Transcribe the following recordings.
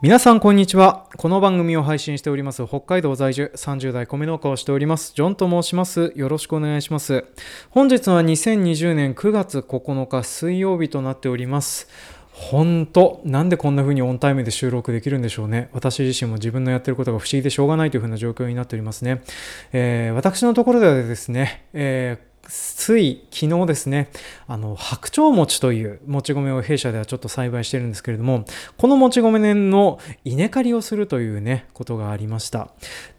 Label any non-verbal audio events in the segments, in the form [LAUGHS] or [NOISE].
皆さんこんにちは。この番組を配信しております北海道在住30代米農家をしておりますジョンと申します。よろしくお願いします。本日は2020年9月9日水曜日となっております。本当なんでこんな風にオンタイムで収録できるんでしょうね。私自身も自分のやってることが不思議でしょうがないという風な状況になっておりますね。えー、私のところではですね、えーつい昨日ですね、あの、白鳥餅というもち米を弊社ではちょっと栽培してるんですけれども、このもち米の稲刈りをするというね、ことがありました。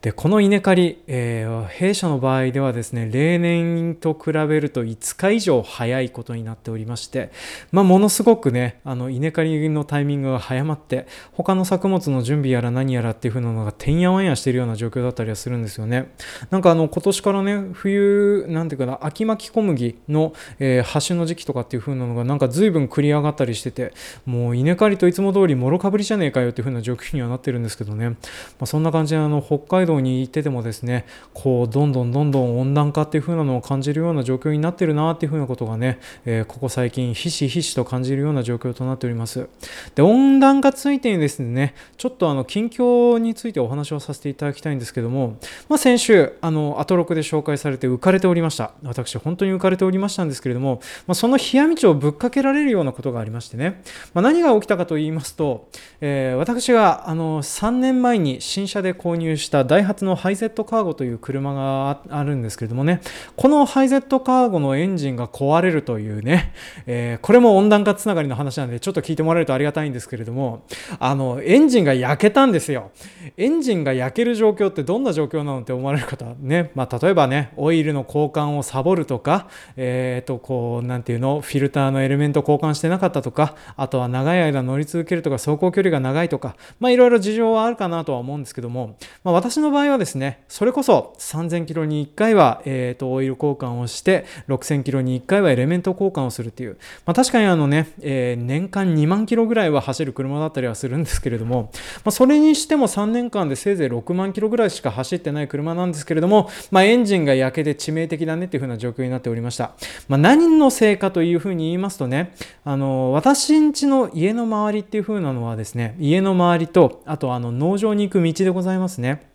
で、この稲刈り、えー、弊社の場合ではですね、例年と比べると5日以上早いことになっておりまして、まあ、ものすごくね、あの、稲刈りのタイミングが早まって、他の作物の準備やら何やらっていう風なのがてんやわんやしてるような状況だったりはするんですよね。なんかあの、今年からね、冬、なんていうかな、秋秋巻き小麦の、えー、端の時期とかっていう風なのがなんか随分繰り上がったりしててもう稲刈りといつも通りもろかぶりじゃねえかよっていう風な状況にはなってるんですけどね、まあ、そんな感じであの北海道に行っててもですねこうどんどんどんどん温暖化っていう風なのを感じるような状況になってるなっていう風なことがね、えー、ここ最近ひしひしと感じるような状況となっております。で温暖化ついてにですねちょっとあの近況についてお話をさせていただきたいんですけども、まあ、先週あのアトロクで紹介されて浮かれておりました。私私本当に浮かれておりましたんですけれども、まあ、その冷や道をぶっかけられるようなことがありましてね、まあ、何が起きたかと言いますと、えー、私があの3年前に新車で購入したダイハツのハイゼットカーゴという車があるんですけれどもね、このハイゼットカーゴのエンジンが壊れるというね、えー、これも温暖化つながりの話なんで、ちょっと聞いてもらえるとありがたいんですけれども、あの、エンジンが焼けたんですよ。エンジンが焼ける状況ってどんな状況なのって思われる方ね、まあ、例えばね、オイルの交換をサボるとか、えー、と、こう、なんていうの、フィルターのエレメント交換してなかったとか、あとは長い間乗り続けるとか、走行距離が長いとか、まあ、いろいろ事情はあるかなとは思うんですけども、まあ、私の場合はですね、それこそ3000キロに1回は、えー、と、オイル交換をして、6000キロに1回はエレメント交換をするっていう、まあ、確かにあのね、えー、年間2万キロぐらいは走る車だったりはするんですけれども、まあ、それにしても3年間でせいぜい6万キロぐらいしか走ってない車なんですけれども、まあ、エンジンが焼けて致命的だねっていう風な状況になっておりました。。まあ、何のせいかというふうに言いますとね、あの、私んちの家の周りっていう風なのはですね、家の周りと、あとあの農場に行く道でございますね。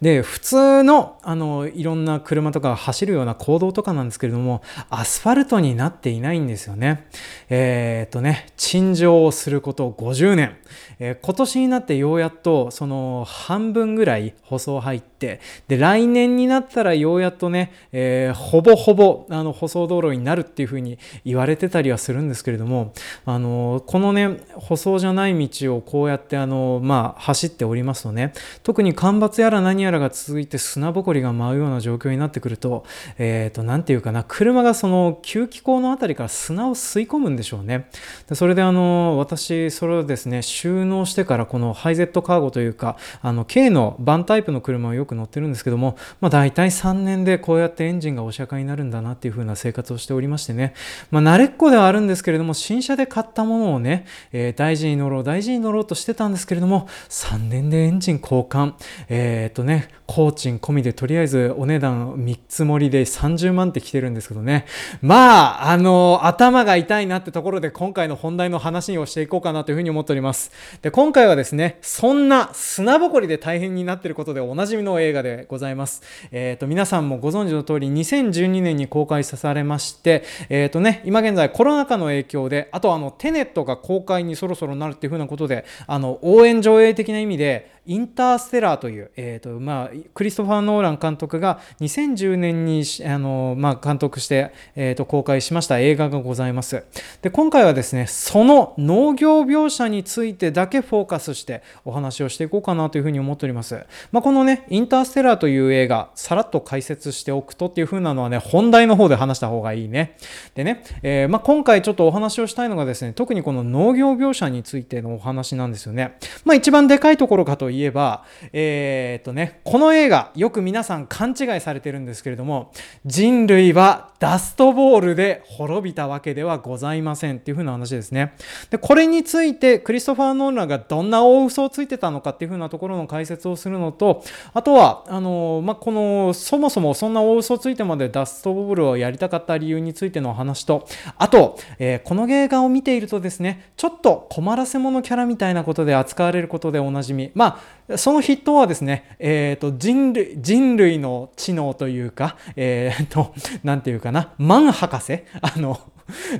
で、普通の、あの、いろんな車とか走るような行動とかなんですけれども、アスファルトになっていないんですよね。えー、っとね、陳情をすること50年。えー、今年になってようやっと、その、半分ぐらい舗装入って、で、来年になったらようやっとね、えー、ほぼほぼ、あの、舗装道路になるっていうふうに言われてたりはするんですけれども、あの、このね、舗装じゃない道をこうやって、あの、まあ、走っておりますとね、特に干ばつやら何やらが続いて砂ぼこりが舞うような状況になってくると、えっ、ー、と、なんていうかな、車がその吸気口のあたりから砂を吸い込むんでしょうね。でそれであの、私、それをですね、収納してからこのハイゼットカーゴというか、あの、K のバンタイプの車をよく乗ってるんですけども、まあ大体3年でこうやってエンジンがお釈迦になるんだなっていう風な生活をしておりましてね、まあ慣れっこではあるんですけれども、新車で買ったものをね、えー、大事に乗ろう、大事に乗ろうとしてたんですけれども、3年でエンジン交換、えっ、とね、工賃込みでとりあえずお値段3つ盛りで30万って来てるんですけどね。まあ、あの、頭が痛いなってところで今回の本題の話をしていこうかなというふうに思っております。で、今回はですね、そんな砂ぼこりで大変になってることでおなじみの映画でございます。えっ、ー、と、皆さんもご存知の通り2012年に公開されまして、えっ、ー、とね、今現在コロナ禍の影響で、あとあの、テネットが公開にそろそろなるっていうふうなことで、あの、応援上映的な意味で、インターステラーという、えーとまあ、クリストファー・ノーラン監督が2010年にあの、まあ、監督して、えーと、公開しました映画がございます。で今回はですねその農業描写についてだけフォーカスしてお話をしていこうかなというふうに思っております。まあ、このねインターステラーという映画さらっと解説しておくとっていうふうなのはね本題の方で話した方がいいね。でね、えー、まあ、今回ちょっとお話をしたいのがですね特にこの農業描写についてのお話なんですよね。まあ、一番でかいところかといえば、えー、っとね、この映画、よく皆さん勘違いされてるんですけれども、人類はダストボールで滅びたわけではございませんっていう風な話ですね。で、これについてクリストファー・ノーランがどんな大嘘をついてたのかっていう風なところの解説をするのと、あとは、あの、まあ、この、そもそもそんな大嘘をついてまでダストボールをやりたかった理由についての話と、あと、えー、この映画を見ているとですね、ちょっと困らせ者キャラみたいなことで扱われることでおなじみ。まあ、その筆頭はですね、え、ー、と、人類、人類の知能というか、えっ、ー、と、なんていうかな、マン博士あの、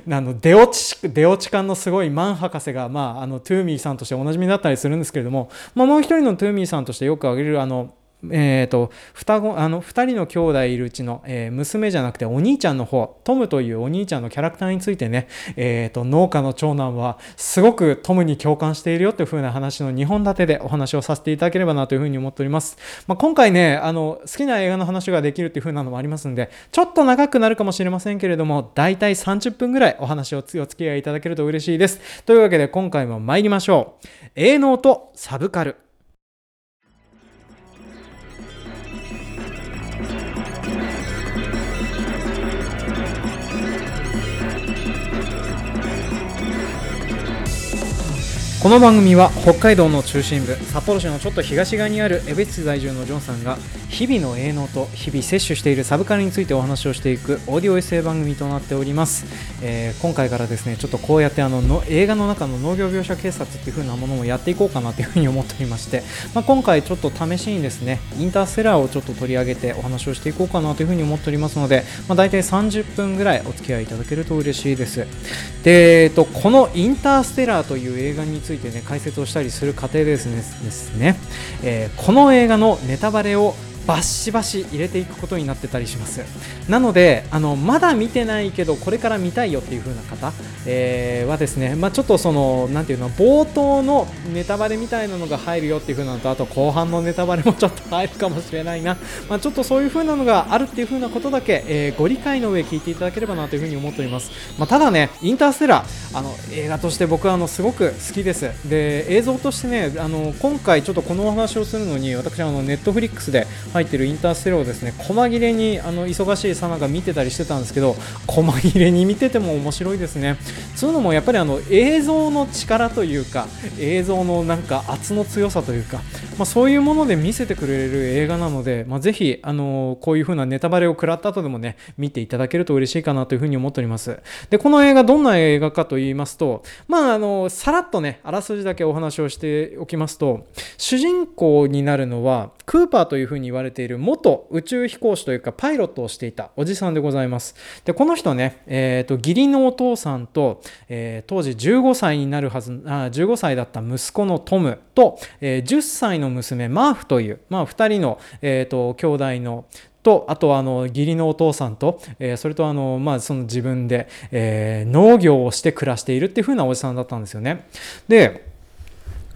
あの出落ち出落ち感のすごいマン博士が、まあ、あのトゥーミーさんとしておなじみだったりするんですけれども、まあ、もう一人のトゥーミーさんとしてよく挙げるあのえーと、双子あの2人の兄弟いるうちの、えー、娘じゃなくてお兄ちゃんの方トムというお兄ちゃんのキャラクターについてね、えーと、農家の長男はすごくトムに共感しているよという風な話の2本立てでお話をさせていただければなという風に思っております、まあ、今回ねあの好きな映画の話ができるという風なのもありますんでちょっと長くなるかもしれませんけれどもだいたい30分ぐらいお話をお付き合いいただけると嬉しいです。というわけで今回も参りましょう。営農とサブカル。この番組は北海道の中心部札幌市のちょっと東側にある江別市在住のジョンさんが日々の営農と日々摂取しているサブカルについてお話をしていくオーディオエッセイ番組となっております、えー、今回からですねちょっとこうやってあのの映画の中の農業描写警察っていう風なものもやっていこうかなというふうに思っておりまして、まあ、今回ちょっと試しにですねインターステラーをちょっと取り上げてお話をしていこうかなというふうに思っておりますので、まあ、大体30分ぐらいお付き合いいただけると嬉しいです。で、えっと、このインターステラーという映画についててね解説をしてしたりする過程でですねですね、えー、この映画のネタバレをバシバシ入れていくことになってたりします。なのであのまだ見てないけどこれから見たいよっていう風な方、えー、はですね、まあ、ちょっとそのなていうの冒頭のネタバレみたいなのが入るよっていう風なのとあと後半のネタバレもちょっと入るかもしれないな、まあ、ちょっとそういう風なのがあるっていう風なことだけ、えー、ご理解の上聞いていただければなという風に思っております、まあ、ただねインターステラーあの映画として僕はあのすごく好きです。で映像としてねあの今回ちょっとこのお話をするのに私あのネットフリックスで入ってるインターステラをですね細切れにあの忙しいさなが見てたりしてたんですけど細切れに見てても面白いですね。そういうのもやっぱりあの映像の力というか映像のなんか圧の強さというか、まあ、そういうもので見せてくれる映画なので、まあ、ぜひあのこういう風なネタバレを食らった後でもね見ていただけると嬉しいかなというふうに思っております。でこの映画どんな映画かと言いますとまああのさらっとねあらすじだけお話をしておきますと主人公になるのはクーパーというふうに言われている元宇宙飛行士というかパイロットをしていたおじさんでございます。で、この人ね、えっ、ー、と、義理のお父さんと、えー、当時15歳になるはず、あ15歳だった息子のトムと、えー、10歳の娘マーフという、まあ、2人の、えっ、と、兄弟のと、あとあの義理のお父さんと、えー、それとあの、まあ、その自分で、えー、農業をして暮らしているっていう風なおじさんだったんですよね。で、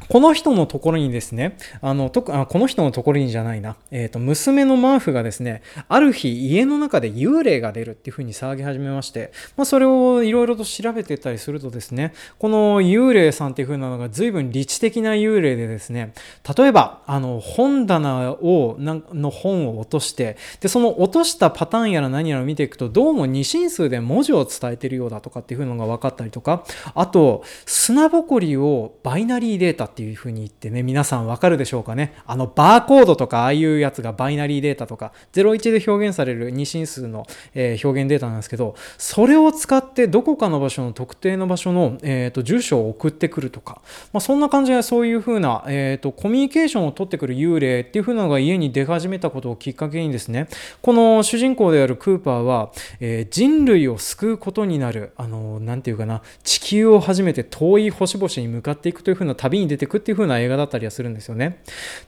この人のところにですね、あの、とあこの人のところにじゃないな、えっ、ー、と、娘のマーフがですね、ある日家の中で幽霊が出るっていう風に騒ぎ始めまして、まあ、それをいろいろと調べてたりするとですね、この幽霊さんっていう風なのが随分理知的な幽霊でですね、例えば、あの、本棚を、の本を落として、で、その落としたパターンやら何やら見ていくと、どうも二進数で文字を伝えてるようだとかっていうのが分かったりとか、あと、砂ぼこりをバイナリーデータってっていうふうに言ってね、皆さんわかるでしょうかね。あの、バーコードとか、ああいうやつがバイナリーデータとか、01で表現される二進数の、えー、表現データなんですけど、それを使ってどこかの場所の特定の場所の、えーと、住所を送ってくるとか、まあ、そんな感じでそういうふうな、えーと、コミュニケーションを取ってくる幽霊っていうふうなのが家に出始めたことをきっかけにですね、この主人公であるクーパーは、えー、人類を救うことになる、あの、なんていうかな、地球を初めて遠い星々に向かっていくというふうな旅に出てくっていう風な映画だったりはするんですよね。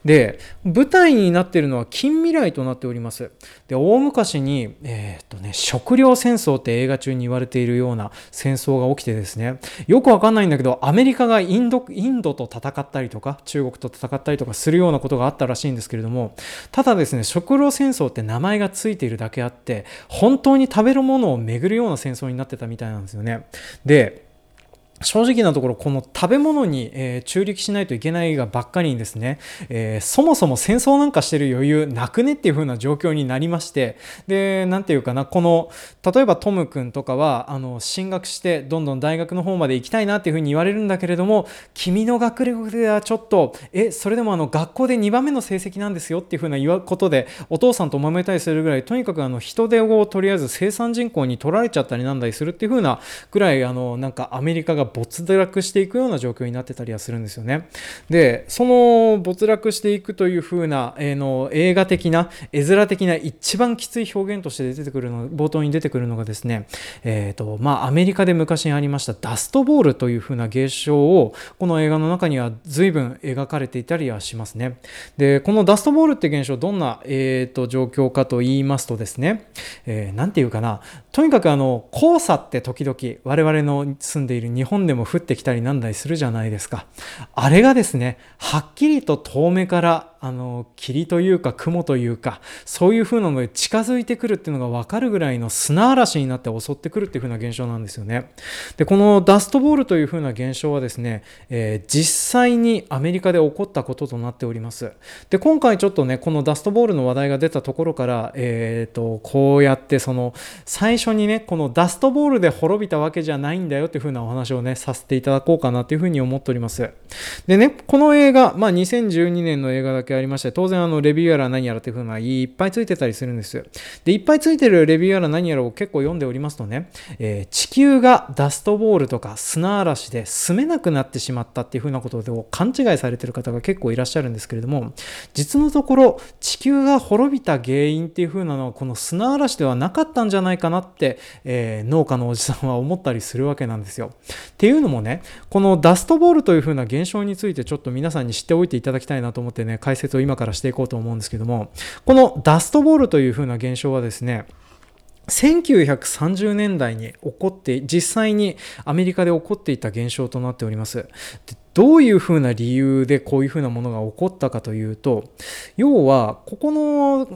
で、舞台になっているのは近未来となっております。で、大昔に、えー、っとね、食料戦争って映画中に言われているような戦争が起きてですね、よくわかんないんだけど、アメリカがインド、インドと戦ったりとか、中国と戦ったりとかするようなことがあったらしいんですけれども、ただですね、食料戦争って名前がついているだけあって、本当に食べるものを巡るような戦争になってたみたいなんですよね。で、正直なところこの食べ物に、えー、中力しないといけないがばっかりにですね、え、そもそも戦争なんかしてる余裕なくねっていう風な状況になりまして。で何て言うかなこの例えばトム君とかはあの進学してどんどん大学の方まで行きたいなっていう風に言われるんだけれども君の学力ではちょっとえそれでもあの学校で2番目の成績なんですよっていう風な言わことでお父さんと揉めたりするぐらいとにかくあの人手をとりあえず生産人口に取られちゃったりなんだりするっていう風なぐらいあのなんかアメリカが没落していくような状況になってたりはするんですよね。で、その没落していくという風な、えー、の映画的な、絵面的な一番きつい表現として出てくるの、冒頭に出てくるのがですね、えっ、ー、と、まあ、アメリカで昔にありましたダストボールという風な現象を、この映画の中には随分描かれていたりはしますね。で、このダストボールって現象、どんな、えーと、状況かと言いますとですね、えー、て言うかな、とにかくあの、黄砂って時々我々の住んでいる日本でも降ってきたりなんだりするじゃないですか。あれがですね、はっきりと遠目からあの霧というか雲というかそういう風なので近づいてくるっていうのが分かるぐらいの砂嵐になって襲ってくるっていう風な現象なんですよね。でこのダストボールという風な現象はですね、えー、実際にアメリカで起こったこととなっております。で今回ちょっとねこのダストボールの話題が出たところから、えーと、こうやってその最初にねこのダストボールで滅びたわけじゃないんだよっていう風なお話をねさせていただこうかなという風に思っております。でねこの映画、まあ、2012年の映画だけけありまして、当然あのレビューやら何やらっていう風ないっぱいついてたりするんです。で、いっぱいついてるレビューやら何やらを結構読んでおりますとね、えー、地球がダストボールとか砂嵐で住めなくなってしまったっていう風なことで勘違いされてる方が結構いらっしゃるんですけれども、実のところ地球が滅びた原因っていう風なのはこの砂嵐ではなかったんじゃないかなって、えー、農家のおじさんは思ったりするわけなんですよ。っていうのもね、このダストボールという風な現象についてちょっと皆さんに知っておいていただきたいなと思ってね、解説を今からしていこうと思うんですけども、このダストボールという風な現象はですね、1930年代に起こって、実際にアメリカで起こっていた現象となっております。どういうふうな理由でこういうふうなものが起こったかというと、要は、ここの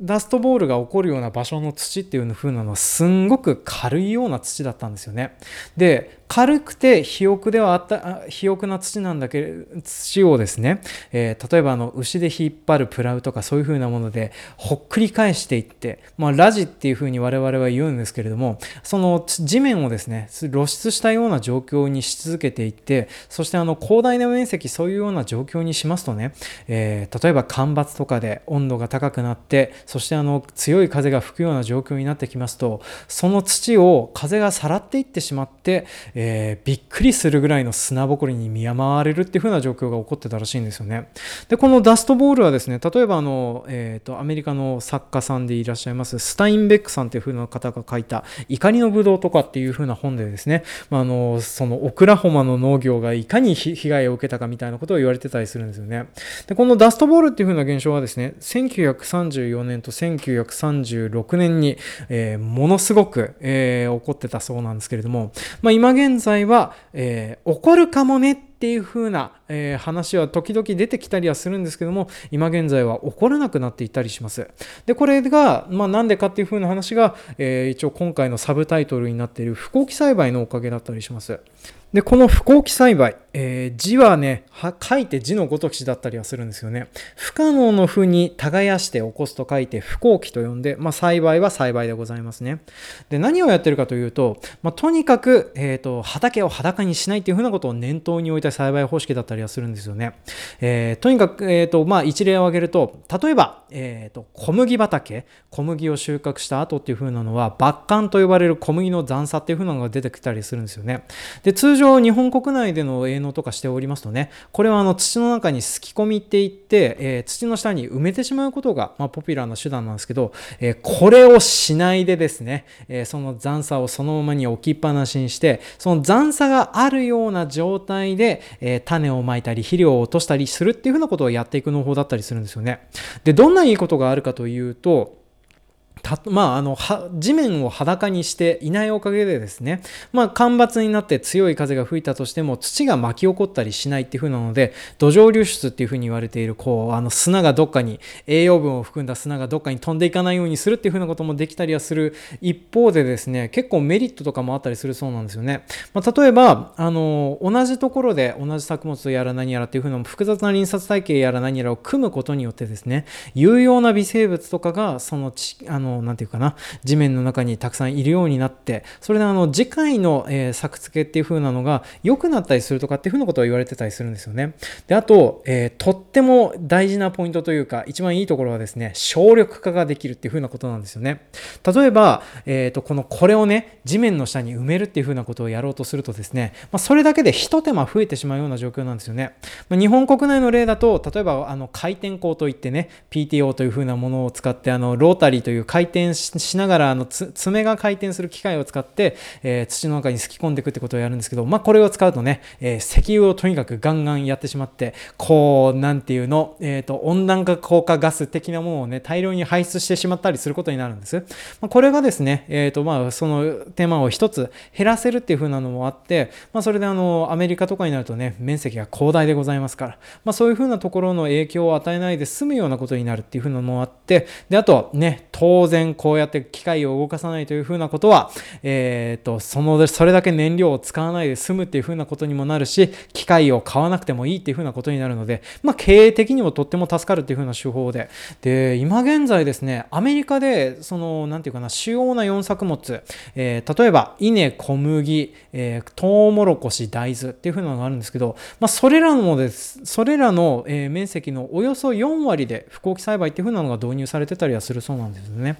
ダストボールが起こるような場所の土っていう風なのはすんごく軽いような土だったんですよね。で、軽くて肥沃ではあった、肥沃な土なんだけど、土をですね、えー、例えばあの牛で引っ張るプラウとかそういう風なものでほっくり返していって、まあ、ラジっていう風に我々は言うんですけれども、その地面をですね、露出したような状況にし続けていって、そしてあの広大な面積、そういうような状況にしますとね、えー、例えば干ばつとかで温度が高くなって、そしてあの強い風が吹くような状況になってきますと、その土を風がさらっていってしまって、えびっくりするぐらいの砂ぼこりに見舞われるっていう風な状況が起こってたらしいんですよね。で、このダストボールはですね、例えばあの、えーと、アメリカの作家さんでいらっしゃいますスタインベックさんっていう風な方が書いた怒りのブドウとかっていう風な本でですね、まあ、あのそのオクラホマの農業がいかに被害を受けたかみたいなことを言われてたりするんですよね。で、このダストボールっていう風な現象はですね、1934年と1936年に、えー、ものすごく、えー、起こってたそうなんですけれども、まあ、今現現在は、えー、起こるかもねっていう風な、えー、話は時々出てきたりはするんですけども、今現在は起こらなくなっていたりします。で、これが、まあ、なんでかっていう風な話が、えー、一応今回のサブタイトルになっている不幸期栽培のおかげだったりします。で、この不幸期栽培、えー、字はねは、書いて字のごときだったりはするんですよね。不可能の負に耕して起こすと書いて不幸期と呼んで、まあ、栽培は栽培でございますね。で、何をやってるかというと、まあ、とにかく、えっ、ー、と、畑を裸にしないっていうふうなことを念頭に置いた栽培方式だったりはするんですよね。えー、とにかく、えっ、と、まあ、一例を挙げると、例えば、えっ、と、小麦畑、小麦を収穫した後っていうふうなのは、抜管と呼ばれる小麦の残差っていうふうなのが出てきたりするんですよね。で、通常日本国内での営農とかしておりますとねこれはあの土の中にすき込みっていって、えー、土の下に埋めてしまうことが、まあ、ポピュラーな手段なんですけど、えー、これをしないでですね、えー、その残差をそのままに置きっぱなしにしてその残差があるような状態で、え種をまいたり肥料を落としたりするっていうふうなことをやっていく農法だったりするんですよね。でどんないいことがあるかというとたまあ、あの地面を裸にしていないおかげでですね、まあ、干ばつになって強い風が吹いたとしても土が巻き起こったりしないっていう風なので土壌流出っていう風に言われているこうあの砂がどっかに栄養分を含んだ砂がどっかに飛んでいかないようにするっていう風なこともできたりはする一方でですね結構メリットとかもあったりするそうなんですよね、まあ、例えばあの同じところで同じ作物やら何やらっていう風な複雑な輪撮体系やら何やらを組むことによってですね有用な微生物とかがそのちあのなて言うかな地面の中にたくさんいるようになってそれであの次回の、えー、作付けっていう風なのが良くなったりするとかっていう風なことを言われてたりするんですよね。であと、えー、とっても大事なポイントというか一番いいところはですね省力化ができるっていう風なことなんですよね。例えば、えーと、このこれをね地面の下に埋めるっていう風なことをやろうとするとですね、まあ、それだけで一手間増えてしまうような状況なんですよね、まあ、日本国内の例だと例えばあの回転口といってね PTO という風なものを使ってあのロータリーという回回転しながらあの爪が回転する機械を使って、えー、土の中にすき込んでいくってことをやるんですけど、まあ、これを使うとね、えー、石油をとにかくガンガンやってしまってこうなんていうの、えーと、温暖化効果ガス的なものをね大量に排出してしまったりすることになるんです、まあ、これがですね、えーとまあ、その手間を一つ減らせるっていう風なのもあって、まあ、それであのアメリカとかになるとね面積が広大でございますから、まあ、そういう風なところの影響を与えないで済むようなことになるっていう風なのもあってであとね当然こうやって機械を動かさないという風なことは、えーと、そのそれだけ燃料を使わないで済むっていう風なことにもなるし機械を買わなくてもいいっていう風なことになるので、まあ、経営的にもとっても助かるっていう風な手法でで今現在ですねアメリカでその何て言うかな主要な4作物、えー、例えば稲小麦、えー、トウモロコシ大豆っていう風なのがあるんですけど、まあ、それらのですそれらの、えー、面積のおよそ4割で不幸期栽培っていう風なのが導入されてたりはするそうなんですね。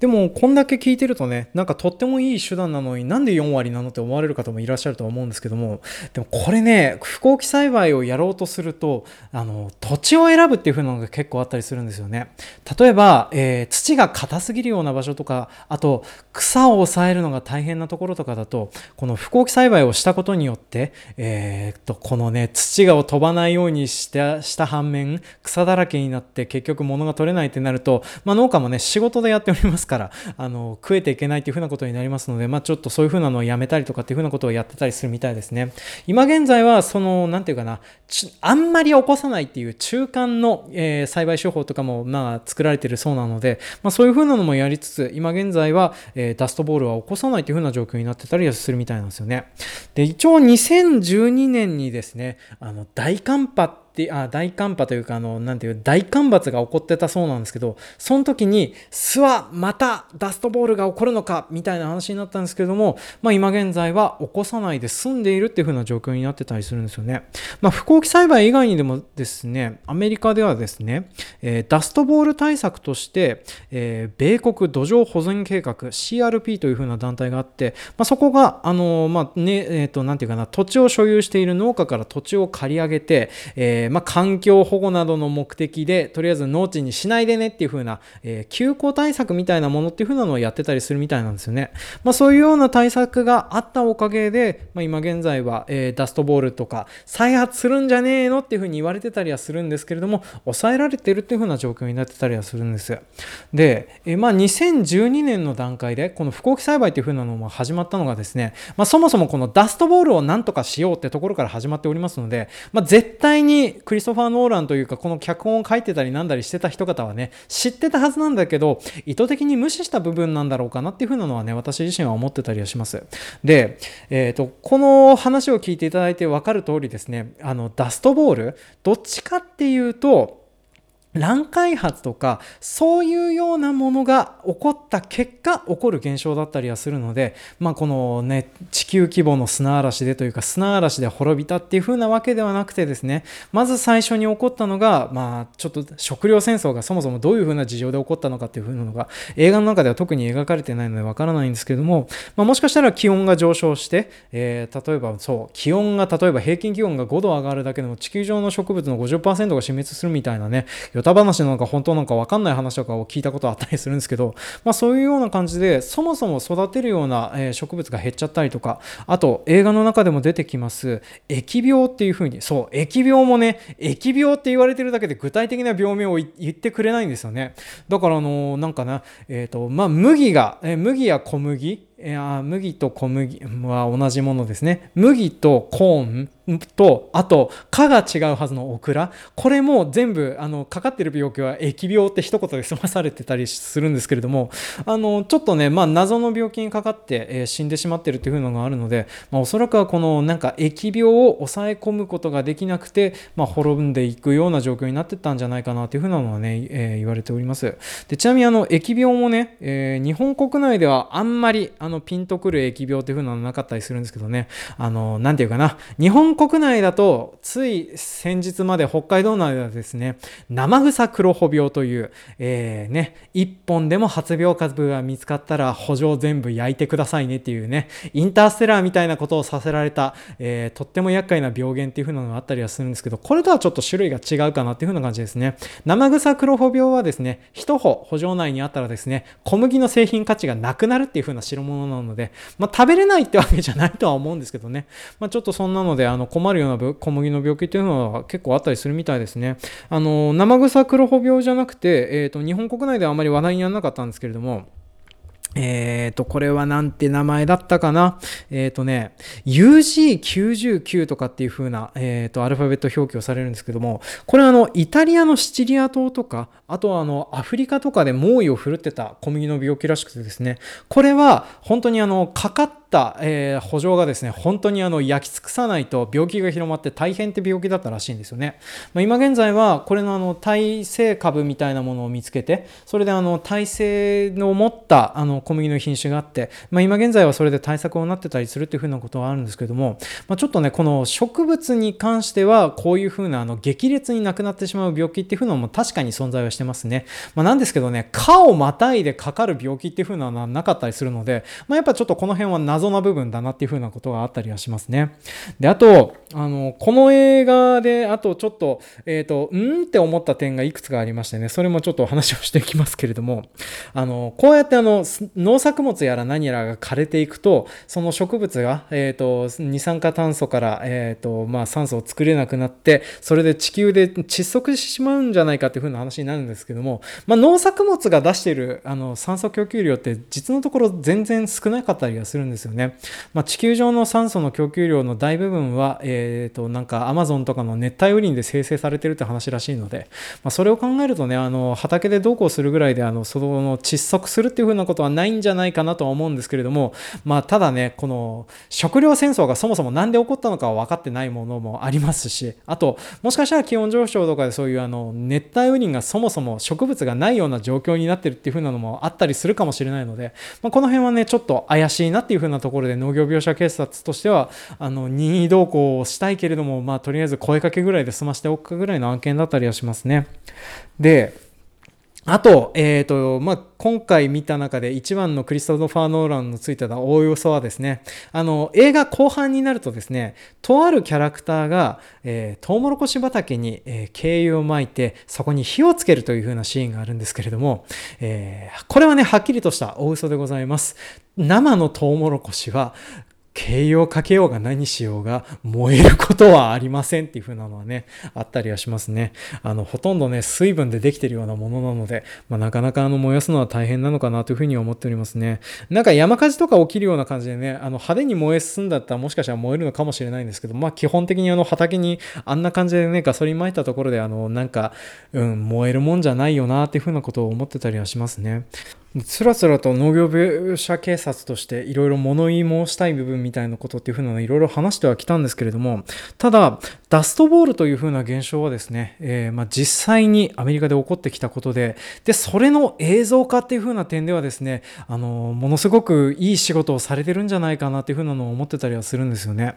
でも、こんだけ聞いてるとね、なんかとってもいい手段なのになんで4割なのって思われる方もいらっしゃると思うんですけども、でもこれね、不幸期栽培をやろうとすると、あの、土地を選ぶっていう風なのが結構あったりするんですよね。例えば、えー、土が硬すぎるような場所とか、あと、草を抑えるのが大変なところとかだと、この不幸期栽培をしたことによって、えー、っと、このね、土が飛ばないようにしたした反面、草だらけになって結局物が取れないってなると、まあ、農家もね、仕事でやっておりますからあの食えていけないっていう風なことになりますので、まあ、ちょっとそういう風なのをやめたりとかっていう風なことをやってたりするみたいですね。今現在はその何て言うかなあんまり起こさないっていう中間の、えー、栽培手法とかもまあ作られてるそうなので、まあ、そういう風なのもやりつつ今現在は、えー、ダストボールは起こさないっていう風な状況になってたりするみたいなんですよね。で一応2012年にですねあの大寒波ってあ大寒波というかあのなんていう大干ばつが起こってたそうなんですけどその時に巣はまたダストボールが起こるのかみたいな話になったんですけども、まあ、今現在は起こさないで済んでいるっていう風な状況になってたりするんですよね、まあ、不幸期栽培以外にでもですねアメリカではですね、えー、ダストボール対策として、えー、米国土壌保全計画 CRP という風な団体があって、まあ、そこがあのまあねえっ、ー、となんていうかな土地を所有している農家から土地を借り上げて、えー、まあ、環境保護などの目的で、とりあえず農地にしないでねっていう風な、えー、休校対策みたいなものっていう風なのをやってたりするみたいなんですよね。まあ、そういうような対策があったおかげで、まあ、今現在は、えー、ダストボールとか再発するんじゃねえのっていう風に言われてたりはするんですけれども、抑えられてるっていう風な状況になってたりはするんです。で、えー、まあ、2012年の段階で、この不幸期栽培っていう風なのも始まったのがですね、まあ、そもそもこのダストボールをなんとかしようってところから始まっておりますので、まあ、絶対にクリストファー・ノーランというか、この脚本を書いてたりなんだりしてた人方はね、知ってたはずなんだけど、意図的に無視した部分なんだろうかなっていうふうなのはね、私自身は思ってたりはします。で、えっ、ー、と、この話を聞いていただいて分かる通りですね、あの、ダストボール、どっちかっていうと、乱開発とかそういうようなものが起こった結果起こる現象だったりはするので、まあ、このね地球規模の砂嵐でというか砂嵐で滅びたっていう風なわけではなくてですねまず最初に起こったのが、まあ、ちょっと食料戦争がそもそもどういう風な事情で起こったのかっていう風なのが映画の中では特に描かれてないのでわからないんですけども、まあ、もしかしたら気温が上昇して、えー、例えばそう気温が例えば平均気温が5度上がるだけでも地球上の植物の50%が死滅するみたいなねヨタ話なのか本当なのか分かんない話とかを聞いたことあったりするんですけど、まあ、そういうような感じでそもそも育てるような、植物が減っちゃったりとかあと映画の中でも出てきます疫病っていうふうにそう疫病もね疫病って言われてるだけで具体的な病名を言ってくれないんですよね。だからあのなんかなえっ、ー、とまあ麦が、え麦や小麦いや麦と小麦は同じものですね。麦とコーンと、あと、科が違うはずのオクラ。これも全部、あの、かかってる病気は疫病って一言で済まされてたりするんですけれども、あの、ちょっとね、まあ、謎の病気にかかって、えー、死んでしまってるっていうのがあるので、まあ、おそらくはこの、なんか、疫病を抑え込むことができなくて、まあ、滅んでいくような状況になってったんじゃないかなというふうなのはね、えー、言われております。で、ちなみに、あの、疫病もね、えー、日本国内ではあんまり、あの、のピンとくる疫病っていう風なのなかったりするんですけどね、あの、なんていうかな、日本国内だと、つい先日まで北海道内ではですね、生草黒穂病という、えー、ね、一本でも発病株が見つかったら補助全部焼いてくださいねっていうね、インターステラーみたいなことをさせられた、えー、とっても厄介な病原っていう風なのがあったりはするんですけど、これとはちょっと種類が違うかなっていう風な感じですね。生草黒穂病はですね、一歩補助内にあったらですね、小麦の製品価値がなくなるっていう風な代物ものなので、まあ、食べれないってわけじゃないとは思うんですけどね。まあ、ちょっとそんなので、あの、困るような小麦の病気っていうのは結構あったりするみたいですね。あの、生草黒穂病じゃなくて、えっ、ー、と、日本国内ではあまり話題にならなかったんですけれども、えっ、ー、と、これはなんて名前だったかな？えっ、ー、とね、UG99 とかっていう風な、えっ、ー、と、アルファベット表記をされるんですけども、これはあの、イタリアのシチリア島とか、あとはあの、アフリカとかで猛威を振るってた小麦の病気らしくてですね、これは本当にあの、かかっ、えー、補助がですね、本当にあの焼き尽くさないと病気が広まって大変って病気だったらしいんですよね。まあ、今現在はこれのあの耐性株みたいなものを見つけて、それであの耐性の持ったあの小麦の品種があって、まあ、今現在はそれで対策をなってたりするっていうふうなことはあるんですけども、まあ、ちょっとね、この植物に関してはこういうふうなあの激烈になくなってしまう病気っていうのも確かに存在はしてますね。まあ、なんですけどね、蚊をまたいでかかる病気っていうふうなのはなかったりするので、まあ、やっぱちょっとこの辺は謎謎な部分だなっていう風なことがあったりはしますね。で、あと、あの、この映画で、あとちょっと、えっ、ー、と、んって思った点がいくつかありましてね、それもちょっと話をしていきますけれども、あの、こうやってあの、農作物やら何やらが枯れていくと、その植物が、えっ、ー、と、二酸化炭素から、えっ、ー、と、まあ、酸素を作れなくなって、それで地球で窒息してしまうんじゃないかっていう風な話になるんですけども、まあ、農作物が出している、あの、酸素供給量って実のところ全然少なかったりはするんですよよね。まあ、地球上の酸素の供給量の大部分は、えっ、ー、と、なんかアマゾンとかの熱帯雨林で生成されてるって話らしいので、まあ、それを考えるとね、あの、畑でどうこうするぐらいで、あの、その窒息するっていう風なことはないんじゃないかなとは思うんですけれども、まあ、ただね、この食料戦争がそもそも何で起こったのかは分かってないものもありますし、あと、もしかしたら気温上昇とかでそういうあの、熱帯雨林がそもそも植物がないような状況になってるっていう風なのもあったりするかもしれないので、まあ、この辺はね、ちょっと怪しいなっていう風なところで農業描写警察としてはあの任意同行をしたいけれども、まあ、とりあえず声かけぐらいで済ましておくぐらいの案件だったりはしますね。であと、えっ、ー、と、まあ、今回見た中で一番のクリストファー・ノーランのついてたおおよそはですね、あの、映画後半になるとですね、とあるキャラクターが、えー、トウモロコシ畑に、えー、軽油をまいて、そこに火をつけるという風なシーンがあるんですけれども、えー、これはね、はっきりとした大嘘でございます。生のトウモロコシは形容かけようが何しようが燃えることはありませんっていう風なのはね、あったりはしますね。あの、ほとんどね、水分でできてるようなものなので、まあ、なかなかあの燃やすのは大変なのかなという風に思っておりますね。なんか山火事とか起きるような感じでね、あの派手に燃え進んだったらもしかしたら燃えるのかもしれないんですけど、まあ基本的にあの畑にあんな感じでね、ガソリン撒いたところであの、なんか、うん、燃えるもんじゃないよなっていう風なことを思ってたりはしますね。つらつらと農業描写警察としていろいろ物言い申したい部分みたいなことっていうふうなのいろいろ話してはきたんですけれども、ただ、ダストボールというふうな現象はですね、えー、まあ、実際にアメリカで起こってきたことで、で、それの映像化っていうふうな点ではですね、あの、ものすごくいい仕事をされてるんじゃないかなっていうふうなのを思ってたりはするんですよね。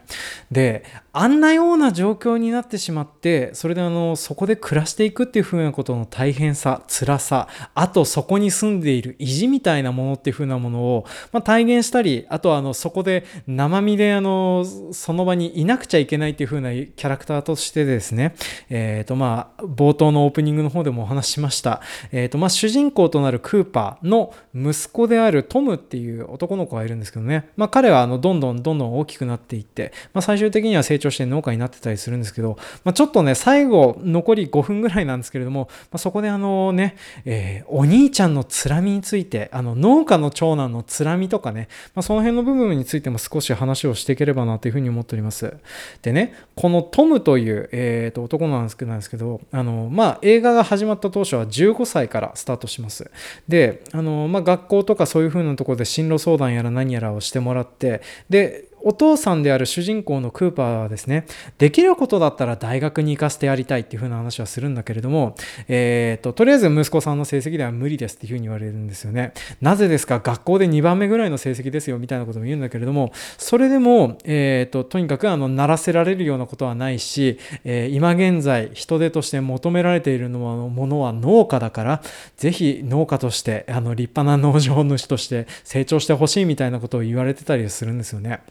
で、あんなような状況になってしまって、それであの、そこで暮らしていくっていうふうなことの大変さ、辛さ、あとそこに住んでいる意地みたいなものっていう風なものを、まあ、体現したりあとはあのそこで生身であのその場にいなくちゃいけないっていう風なキャラクターとしてですね、えーとまあ、冒頭のオープニングの方でもお話ししました、えーとまあ、主人公となるクーパーの息子であるトムっていう男の子がいるんですけどね、まあ、彼はあのどんどんどんどん大きくなっていって、まあ、最終的には成長して農家になってたりするんですけど、まあ、ちょっとね最後残り5分ぐらいなんですけれども、まあ、そこであのね、えー、お兄ちゃんのつらみにつついてあの農家の長男のつらみとかね、まあ、その辺の部分についても少し話をしていければなというふうに思っております。でねこのトムという、えー、と男なんですけどあの、まあ、映画が始まった当初は15歳からスタートします。であの、まあ、学校とかそういうふうなところで進路相談やら何やらをしてもらってでお父さんである主人公のクーパーはですね、できることだったら大学に行かせてやりたいっていう風な話はするんだけれども、えっ、ー、と、とりあえず息子さんの成績では無理ですっていう風に言われるんですよね。なぜですか？学校で2番目ぐらいの成績ですよみたいなことも言うんだけれども、それでも、えっ、ー、と、とにかくあの、鳴らせられるようなことはないし、えー、今現在人手として求められているのはものは農家だから、ぜひ農家として、あの、立派な農場主として成長してほしいみたいなことを言われてたりするんですよね。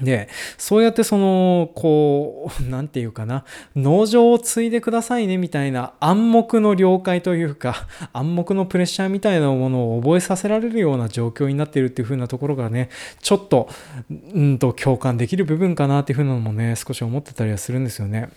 で、そうやってその、こう、[LAUGHS] なんていうかな、農場を継いでくださいねみたいな暗黙の了解というか、[LAUGHS] 暗黙のプレッシャーみたいなものを覚えさせられるような状況になっているっていう風なところがね、ちょっと、うんと共感できる部分かなっていう風なのもね、少し思ってたりはするんですよね。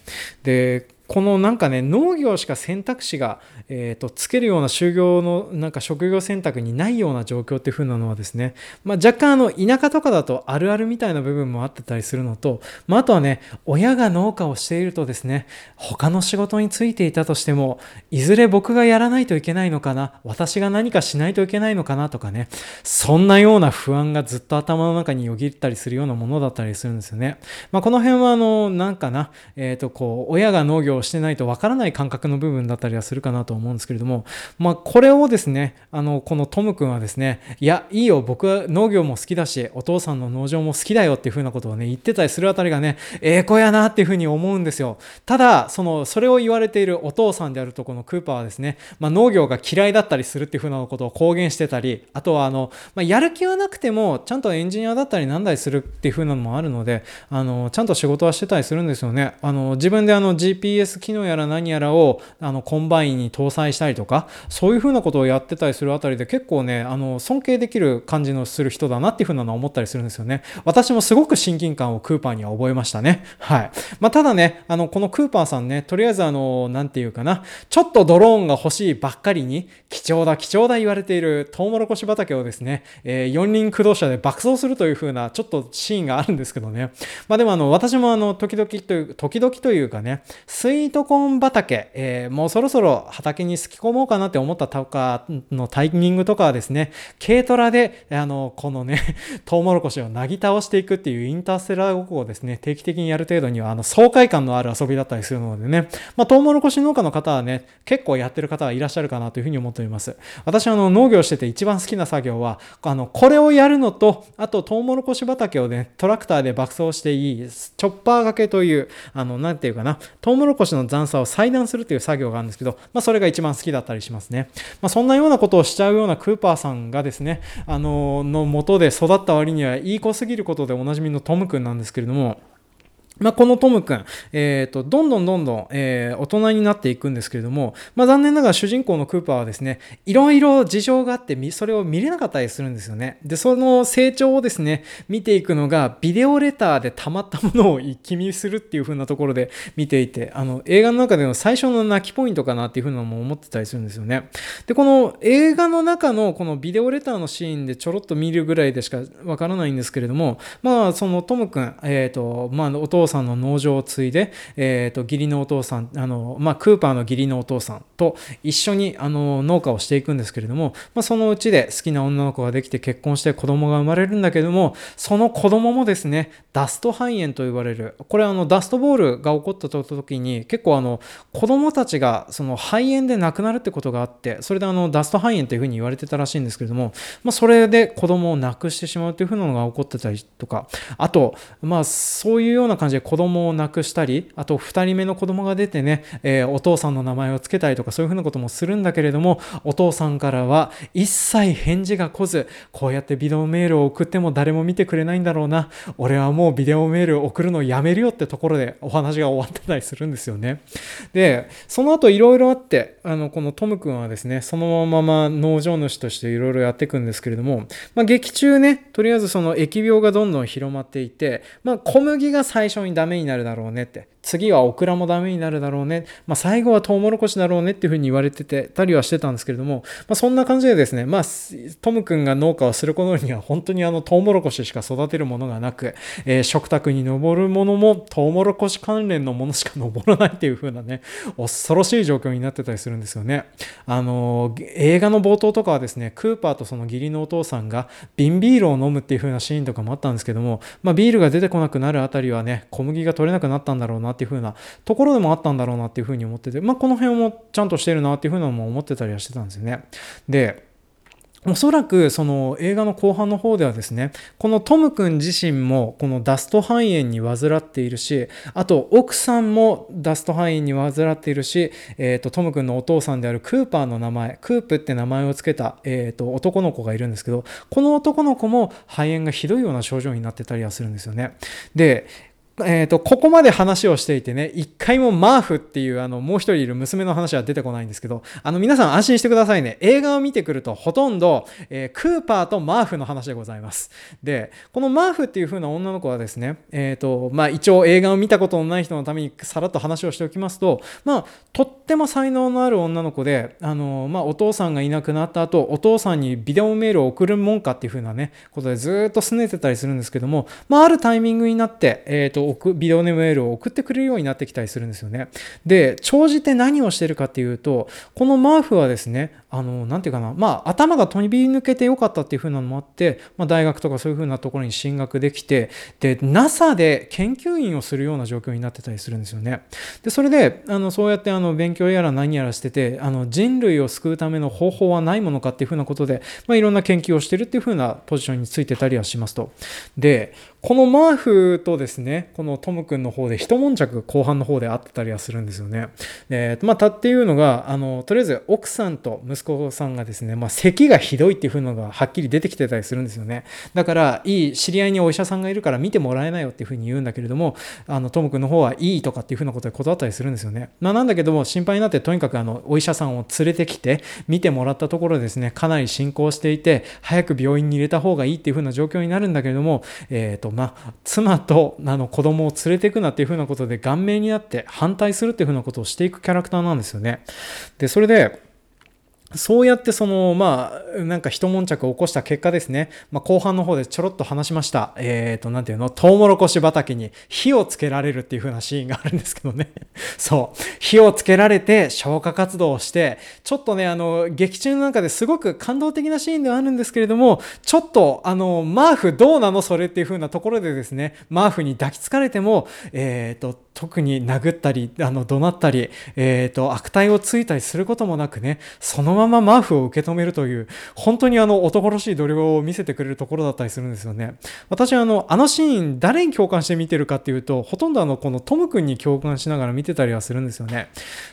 で、このなんかね農業しか選択肢が、えーと、つけるような就業のなんか職業選択にないような状況っていう風なのはですね、まあ、若干あの田舎とかだとあるあるみたいな部分もあってたりするのと、まあ、あとはね親が農家をしているとですね他の仕事に就いていたとしてもいずれ僕がやらないといけないのかな私が何かしないといけないのかなとかねそんなような不安がずっと頭の中によぎったりするようなものだったりするんですよね。まあ、この辺はあのなんかな、えー、とこう親が農業をしてないとわからない感覚の部分だったりはするかなと思うんですけれども、まあ、これをですね、あの、このトム君はですね、いや、いいよ、僕は農業も好きだし、お父さんの農場も好きだよっていう風なことをね、言ってたりするあたりがね、ええ子やなっていう風に思うんですよ。ただ、その、それを言われているお父さんであるとこのクーパーはですね、まあ、農業が嫌いだったりするっていう風なことを公言してたり、あとは、あの、まあ、やる気はなくても、ちゃんとエンジニアだったりなんだりするっていう風なのもあるので、あの、ちゃんと仕事はしてたりするんですよね。あの、自分であの GPS 機能やら何やらをあのコンバインに搭載したりとかそういうふうなことをやってたりするあたりで結構ねあの尊敬できる感じのする人だなっていうふうなのは思ったりするんですよね。私もすごく親近感をクーパーには覚えましたね。はい。まあ、ただねあのこのクーパーさんねとりあえずあの何て言うかなちょっとドローンが欲しいばっかりに貴重だ貴重だ言われているトウモロコシ畑をですね、えー、四輪駆動車で爆走するというふうなちょっとシーンがあるんですけどね。まあでもあの私もあの時々という時々というかねスイートコーン畑、えー、もうそろそろ畑にすき込もうかなって思ったとかのタイミングとかはですね、軽トラで、あの、このね、[LAUGHS] トウモロコシをなぎ倒していくっていうインターステラーごっこをですね、定期的にやる程度には、あの、爽快感のある遊びだったりするのでね、まあ、トウモロコシ農家の方はね、結構やってる方はいらっしゃるかなというふうに思っております。私はあの、農業してて一番好きな作業は、あの、これをやるのと、あと、トウモロコシ畑をね、トラクターで爆走していい、チョッパー掛けという、あの、なんていうかな、トウモロコシの残差を裁断するという作業があるんですけど、まあ、それが一番好きだったりしますね。まあ、そんなようなことをしちゃうようなクーパーさんがですね、あの、の元で育った割にはいい子すぎることでおなじみのトム君なんですけれども、まあ、このトム君、えっ、ー、と、どんどんどんどん、えー、大人になっていくんですけれども、まあ、残念ながら主人公のクーパーはですね、いろいろ事情があって、それを見れなかったりするんですよね。で、その成長をですね、見ていくのが、ビデオレターで溜まったものを一気見するっていう風なところで見ていて、あの、映画の中での最初の泣きポイントかなっていう風なのも思ってたりするんですよね。で、この映画の中のこのビデオレターのシーンでちょろっと見るぐらいでしかわからないんですけれども、まあ、そのトム君、えっ、ー、と、まあ、お父さんの農場を継いで、えーと、義理のお父さんあの、まあ、クーパーの義理のお父さんと一緒にあの農家をしていくんですけれども、まあ、そのうちで好きな女の子ができて結婚して子供が生まれるんだけどもその子供もですねダスト肺炎と言われるこれあのダストボールが起こった時に結構あの子供たちがその肺炎で亡くなるってことがあってそれであのダスト肺炎というふうに言われてたらしいんですけれども、まあ、それで子供を亡くしてしまうというふうなのが起こってたりとかあとまあそういうような感じじで子供を亡くしたり、あと2人目の子供が出てね、えー、お父さんの名前を付けたりとかそういうふうなこともするんだけれども、お父さんからは一切返事が来ず、こうやってビデオメールを送っても誰も見てくれないんだろうな。俺はもうビデオメール送るのやめるよってところでお話が終わってたりするんですよね。で、その後いろいろあって、あの、このトム君はですね、そのまま農場主としていろいろやっていくんですけれども、まあ、劇中ね、とりあえずその疫病がどんどん広まっていて、まあ、小麦が最初にダメになるだろうねって。次はオクラもダメになるだろうね。まあ、最後はトウモロコシだろうねっていうふうに言われててたりはしてたんですけれども、まあ、そんな感じでですね、まあ、トム君が農家をすることには本当にあのトウモロコシしか育てるものがなく、えー、食卓に登るものもトウモロコシ関連のものしか登らないっていう風なね、恐ろしい状況になってたりするんですよね。あの、映画の冒頭とかはですね、クーパーとその義理のお父さんが瓶ビールを飲むっていう風なシーンとかもあったんですけども、まあ、ビールが出てこなくなるあたりはね、小麦が取れなくなったんだろうなっていう風なところでもあったんだろうなっていう風に思ってて、まあ、この辺もちゃんとしてるなっていう風なのも思ってたりはしてたんですよね。で、おそらくその映画の後半の方ではですね、このトム君自身もこのダスト肺炎に患っているし、あと奥さんもダスト肺炎に患っているし、えっ、ー、と、トム君のお父さんであるクーパーの名前、クープって名前を付けた、えっ、ー、と、男の子がいるんですけど、この男の子も肺炎がひどいような症状になってたりはするんですよね。で、え、ー、と、ここまで話をしていてね、一回もマーフっていうあの、もう一人いる娘の話は出てこないんですけど、あの、皆さん安心してくださいね。映画を見てくるとほとんど、えー、クーパーとマーフの話でございます。で、このマーフっていう風な女の子はですね、えっ、ー、と、まあ一応映画を見たことのない人のためにさらっと話をしておきますと、まあ、とっても才能のある女の子で、あの、まあお父さんがいなくなった後、お父さんにビデオメールを送るもんかっていう風なね、ことでずっと拗ねてたりするんですけども、まああるタイミングになって、えっ、と、ビデオメールメールを送ってくれるようになってきたりするんですよね。で、長じて何をしてるかっていうと、このマーフはですね、あの、なんていうかな、まあ、頭が飛び抜けてよかったっていう風なのもあって、まあ、大学とかそういう風なところに進学できて、で、NASA で研究員をするような状況になってたりするんですよね。で、それで、あの、そうやってあの、勉強やら何やらしてて、あの、人類を救うための方法はないものかっていう風なことで、まあ、いろんな研究をしてるっていう風なポジションについてたりはしますと。で、このマーフとですね、このトム君の方で一悶着後半の方であってたりはするんですよね。えー、またっていうのが、あの、とりあえず奥さんと息子さんがですね、まあ、咳がひどいっていう風のがはっきり出てきてたりするんですよね。だから、いい知り合いにお医者さんがいるから見てもらえないよっていう風に言うんだけれども、あの、トム君の方はいいとかっていう風なことで断ったりするんですよね。まあ、なんだけども、心配になってとにかくあの、お医者さんを連れてきて見てもらったところですね、かなり進行していて、早く病院に入れた方がいいっていう風な状況になるんだけれども、えっ、ー、と、ま、妻とあの子供を連れていくなっていう風なことで顔面になって反対するっていう風なことをしていくキャラクターなんですよね。で、それで、そうやってその、まあ、なんか一悶着を起こした結果ですね、まあ、後半の方でちょろっと話しました。えっ、ー、と、なんていうの、トウモロコシ畑に火をつけられるっていう風なシーンがあるんですけどね。[LAUGHS] そう。火をつけられて消火活動をして、ちょっとね、あの、劇中の中ですごく感動的なシーンではあるんですけれども、ちょっと、あの、マーフどうなの？それっていう風なところでですね、マーフに抱きつかれても、えっ、ー、と、特に殴ったり、あの、怒鳴ったり、えっ、ー、と、悪態をついたりすることもなくね、そのままままマーフを受け止めるという、本当にあの、男らしい努力を見せてくれるところだったりするんですよね。私はあの、あのシーン、誰に共感して見てるかっていうと、ほとんどあの、このトム君に共感しながら見てたりはするんですよね。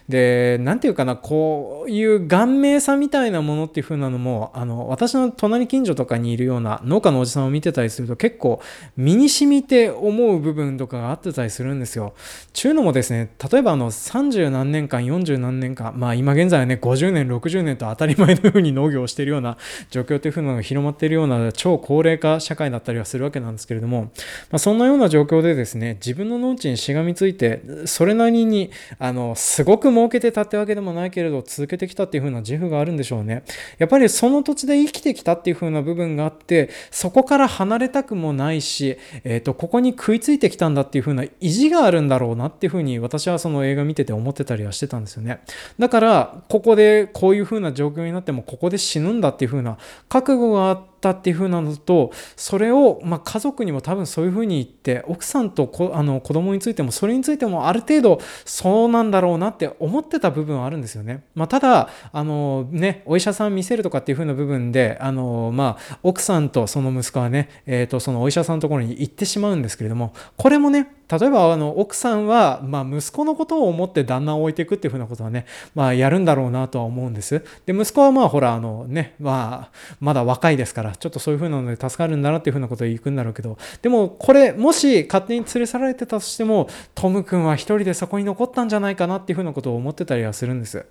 で、なんていうかな、こういう顔面さみたいなものっていう風なのも、あの、私の隣近所とかにいるような農家のおじさんを見てたりすると結構身に染みて思う部分とかがあってたりするんですよ。ちゅうのもですね、例えばあの30何年間、40何年間、まあ今現在はね、50年、60年と当たり前のように農業をしているような状況というふうなのが広まっているような超高齢化社会だったりはするわけなんですけれども、まあ、そんなような状況でですね、自分の農地にしがみついて、それなりに、あの、すごく儲けてたってわけでもないけれど、続けてきたっていうふうな自負があるんでしょうね。やっぱりその土地で生きてきたっていうふうな部分があって、そこから離れたくもないし、えっ、ー、と、ここに食いついてきたんだっていうふうな意地があるんだろうなっていうふうに私はその映画見てて思ってたりはしてたんですよね。だから、ここでこういうふうな状況になってもここで死ぬんだっていうふうな覚悟があって、ったっていう風なのとそれを、まあ、家族にも多分そういう風に言って奥さんとこあの子供についてもそれについてもある程度そうなんだろうなって思ってた部分はあるんですよね。まあ、ただあの、ね、お医者さん見せるとかっていう風な部分であの、まあ、奥さんとその息子はね、えー、とそのお医者さんのところに行ってしまうんですけれどもこれもね例えばあの奥さんは、まあ、息子のことを思って旦那を置いていくっていうふうなことはね、まあ、やるんだろうなとは思うんです。で息子はまあほらあのね、まあ、まだ若いですからちょっとそういう風なので助かるんだなっていう風なことを言くんだろうけどでもこれもし勝手に連れ去られてたとしてもトム君は一人でそこに残ったんじゃないかなっていう風なことを思ってたりはするんです。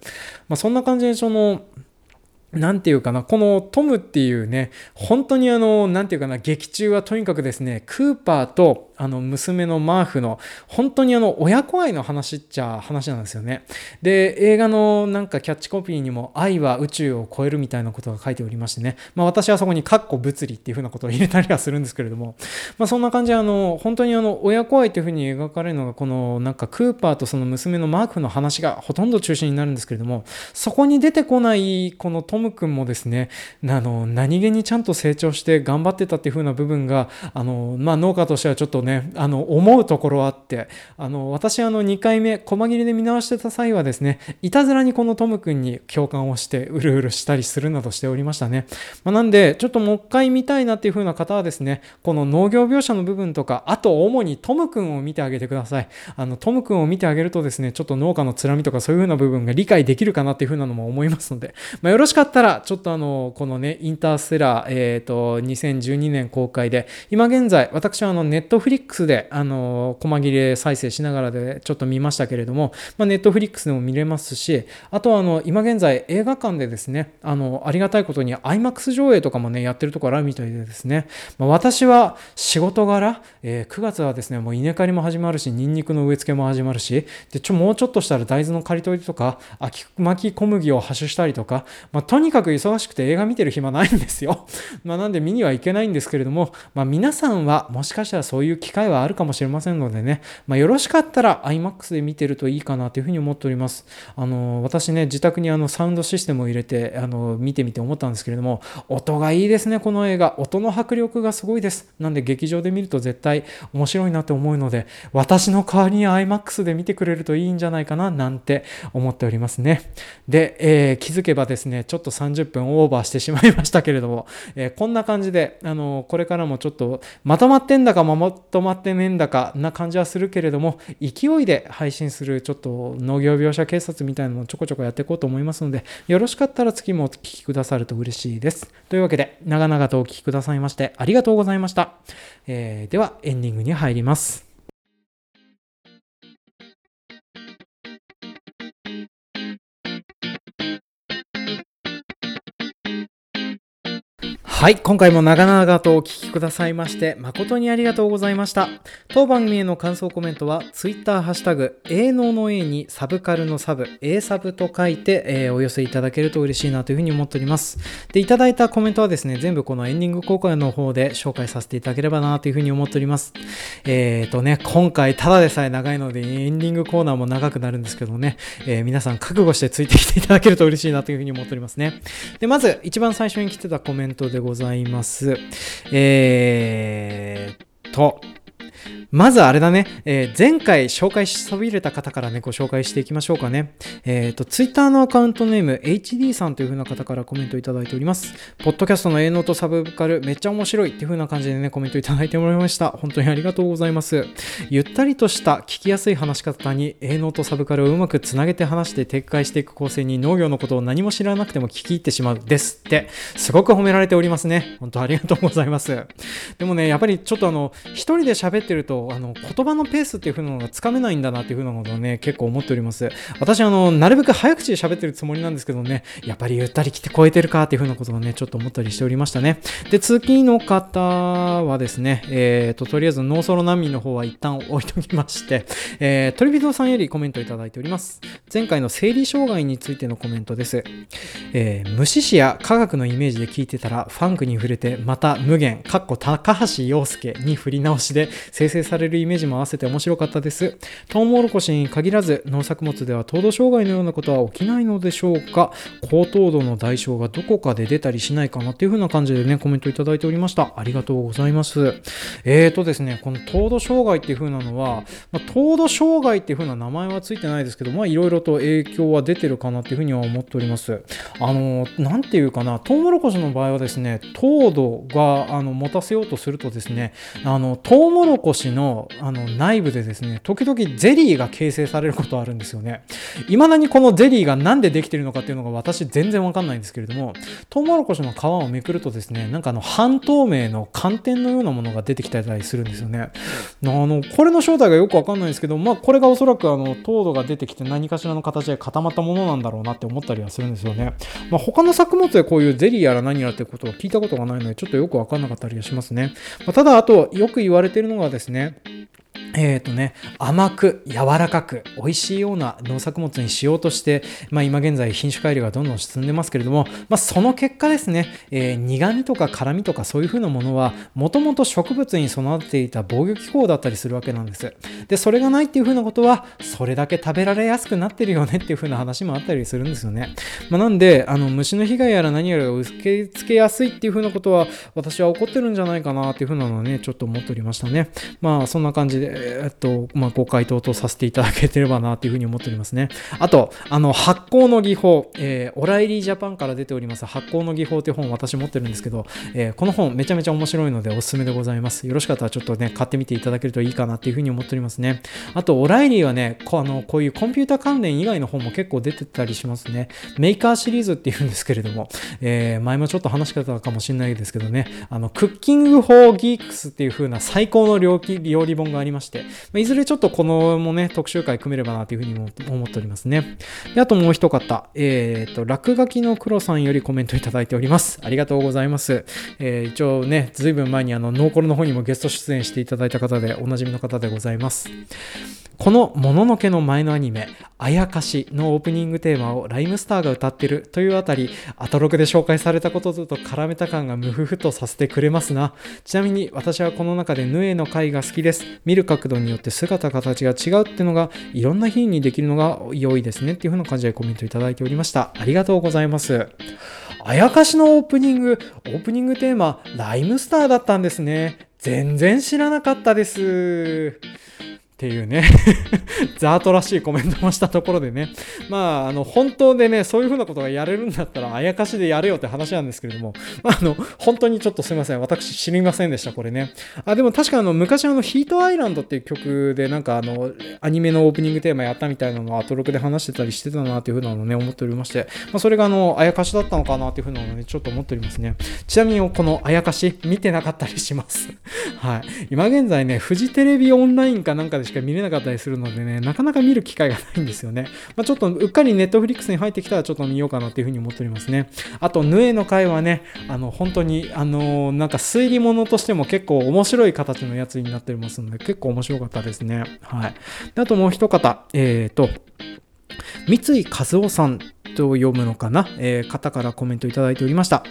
まあ、そんな感じでそのなんていうかな、このトムっていうね、本当にあの、なんていうかな、劇中はとにかくですね、クーパーとあの娘のマーフの本当にあの親子愛の話っちゃ話なんですよね。で映画のなんかキャッチコピーにも愛は宇宙を超えるみたいなことが書いておりましてね、まあ、私はそこにカッコ物理っていうふうなことを入れたりはするんですけれども、まあ、そんな感じであの本当にあの親子愛っていうふうに描かれるのがこのなんかクーパーとその娘のマークの話がほとんど中心になるんですけれどもそこに出てこないこのトムム君もですねあの何気にちゃんと成長して頑張ってたっていうふうな部分があの、まあ、農家としてはちょっとねね、あの、思うところあって、あの、私、あの、2回目、細切れで見直してた際はですね、いたずらにこのトム君に共感をして、うるうるしたりするなどしておりましたね。まあ、なんで、ちょっともう一回見たいなっていう風な方はですね、この農業描写の部分とか、あと主にトム君を見てあげてください。あの、トム君を見てあげるとですね、ちょっと農家のつらみとかそういう風な部分が理解できるかなっていう風なのも思いますので、まあ、よろしかったら、ちょっとあの、このね、インターステラー、えっ、ー、と、2012年公開で、今現在、私はあの、ネットフリックスで、あの、細切れ再生しながらでちょっと見ましたけれども、まあ、ネットフリックスでも見れますし、あとはあの、今現在映画館でですね、あの、ありがたいことに IMAX 上映とかもね、やってるところあるみたいでですね、まあ、私は仕事柄、えー、9月はですね、もう稲刈りも始まるし、ニンニクの植え付けも始まるし、で、ちょ、もうちょっとしたら大豆の刈り取りとか、秋巻き小麦を発種したりとか、まあ、とにかく忙しくて映画見てる暇ないんですよ。[LAUGHS] まあ、なんで見には行けないんですけれども、まあ、皆さんはもしかしたらそういう機会はあるかもしれませんのでね、まあ、よろしかったら iMAX で見てるといいかなというふうに思っております。あの私ね、自宅にあのサウンドシステムを入れてあの見てみて思ったんですけれども、音がいいですね、この映画。音の迫力がすごいです。なんで劇場で見ると絶対面白いなって思うので、私の代わりに iMAX で見てくれるといいんじゃないかななんて思っておりますね。で、えー、気づけばですね、ちょっと30分オーバーしてしまいましたけれども、[LAUGHS] えー、こんな感じで、あのこれからもちょっとまとまってんだかまとまってねえんだかな感じはするけれども、勢いで配信するちょっと農業描写警察みたいなのをちょこちょこやっていこうと思いますので、よろしかったら次もお聴きくださると嬉しいです。というわけで、長々とお聴きくださいましてありがとうございました。えー、では、エンディングに入ります。はい、今回も長々とお聞きくださいまして誠にありがとうございました。当番組への感想コメントは Twitter ハッシュタグ A 能の A にサブカルのサブ A サブと書いて、えー、お寄せいただけると嬉しいなというふうに思っております。で、いただいたコメントはですね、全部このエンディング公開の方で紹介させていただければなというふうに思っております。えーとね、今回ただでさえ長いのでエンディングコーナーも長くなるんですけどね、えー、皆さん覚悟してついてきていただけると嬉しいなというふうに思っておりますね。で、まず一番最初に来てたコメントでございますございます。えーと、まずあれだね、えー、前回紹介しそびれた方からね、ご紹介していきましょうかね。えっ、ー、と、ツイッターのアカウントネーム HD さんという風な方からコメントいただいております。ポッドキャストの営農とサブカルめっちゃ面白いっていう風な感じでね、コメントいただいてもらいました。本当にありがとうございます。ゆったりとした聞きやすい話し方に営農とサブカルをうまくつなげて話して展開していく構成に農業のことを何も知らなくても聞き入ってしまうですって、すごく褒められておりますね。本当ありがとうございます。でもね、やっぱりちょっとあの、一人で喋ってると、あの、言葉のペースっていう風なのがつかめないんだなっていう風なことをね、結構思っております。私、あの、なるべく早口で喋ってるつもりなんですけどね、やっぱりゆったり来て超えてるかっていう風なことをね、ちょっと思ったりしておりましたね。で、次の方はですね、えーと、とりあえずノーソロ難民の方は一旦置いときまして、えー、トリビドさんよりコメントいただいております。前回の生理障害についてのコメントです。えー、無視視や科学のイメージで聞いてたら、ファンクに触れて、また無限、かっこ高橋洋介に振り直しで、生成されるイメージも合わせて面白かったです。トウモロコシに限らず農作物では糖度障害のようなことは起きないのでしょうか高糖度の代償がどこかで出たりしないかなっていう風な感じでね、コメントいただいておりました。ありがとうございます。えーとですね、この糖度障害っていう風なのは、まあ、糖度障害っていう風な名前はついてないですけど、まあいろいろと影響は出てるかなっていう風には思っております。あの、なんていうかな、トウモロコシの場合はですね、糖度があの持たせようとするとですね、あの、トウモロコシののあの内部でですね、時々ゼリーが形成されることあるんですよね。未だにこのゼリーが何でできてるのかっていうのが私全然わかんないんですけれども、トウモロコシの皮をめくるとですね、なんかあの半透明の寒天のようなものが出てきたりするんですよね。あの、これの正体がよくわかんないんですけど、まあこれがおそらくあの糖度が出てきて何かしらの形で固まったものなんだろうなって思ったりはするんですよね。まあ他の作物でこういうゼリーやら何やらってことを聞いたことがないので、ちょっとよくわかんなかったりはしますね。まあ、ただ、あと、よく言われているのがですね、Yeah. えっ、ー、とね、甘く柔らかく美味しいような農作物にしようとして、まあ、今現在品種改良がどんどん進んでますけれども、まあ、その結果ですね、えー、苦味とか辛味とかそういう風なものはもともと植物に備わっていた防御機構だったりするわけなんです。で、それがないっていう風なことはそれだけ食べられやすくなってるよねっていう風な話もあったりするんですよね。まあ、なんで、あの虫の被害やら何やらが受け付けやすいっていう風なことは私は起こってるんじゃないかなっていう風なのはね、ちょっと思っておりましたね。まあそんな感じで、えっと、まあ、ご回答とさせていただけてればなというふうに思っておりますね。あと、あの、発酵の技法、えー、オライリージャパンから出ております発酵の技法という本私持ってるんですけど、えー、この本めちゃめちゃ面白いのでおすすめでございます。よろしかったらちょっとね、買ってみていただけるといいかなっていうふうに思っておりますね。あと、オライリーはね、こあのこういうコンピュータ関連以外の本も結構出てたりしますね。メーカーシリーズっていうんですけれども、えー、前もちょっと話したかもしれないですけどね、あの、 Cooking for Geeks っていう風な最高の料理本がありますまして、ま、いずれちょっとこのもね、特集会組めればなというふうにも思っておりますね。で、あともう一方、えっ、ー、と、落書きの黒さんよりコメントいただいております。ありがとうございます。えー、一応ね、ずいぶん前にあの、ノーコルの方にもゲスト出演していただいた方で、おなじみの方でございます。このもののけの前のアニメ、あやかしのオープニングテーマをライムスターが歌ってるというあたり、アトロクで紹介されたことずと絡めた感がムフフとさせてくれますな。ちなみに私はこの中でヌエの回が好きです。見る角度によって姿形が違うっていうのがいろんな日にできるのが良いですねっていう風な感じでコメントいただいておりました。ありがとうございます。あやかしのオープニング、オープニングテーマ、ライムスターだったんですね。全然知らなかったです。っていうね [LAUGHS] ザートらしいコメントもしたところでね、まあ、あの、本当でね、そういうふうなことがやれるんだったら、あやかしでやれよって話なんですけれども、まあ、あの、本当にちょっとすいません。私知りませんでした、これね。あ、でも確かあの、昔あの、ヒートアイランドっていう曲で、なんかあの、アニメのオープニングテーマやったみたいなのをアトロクで話してたりしてたなっていうふうなのをね、思っておりまして、まあ、それがあの、あやかしだったのかなっていうふうなのをね、ちょっと思っておりますね。ちなみに、このあやかし、見てなかったりします。はい。今現在ね、フジテレビオンラインかなんかでしか見れなかったりするのでね、なかなか見る機会がないんですよね。まあ、ちょっとうっかりネットフリックスに入ってきたらちょっと見ようかなっていうふうに思っておりますね。あと、ヌエの回はね、あの、本当に、あの、なんか推理物としても結構面白い形のやつになってますので、結構面白かったですね。はい。であともう一方、えっ、ー、と、三井和夫さんと読むのかな、えー、方からコメントいただいておりました。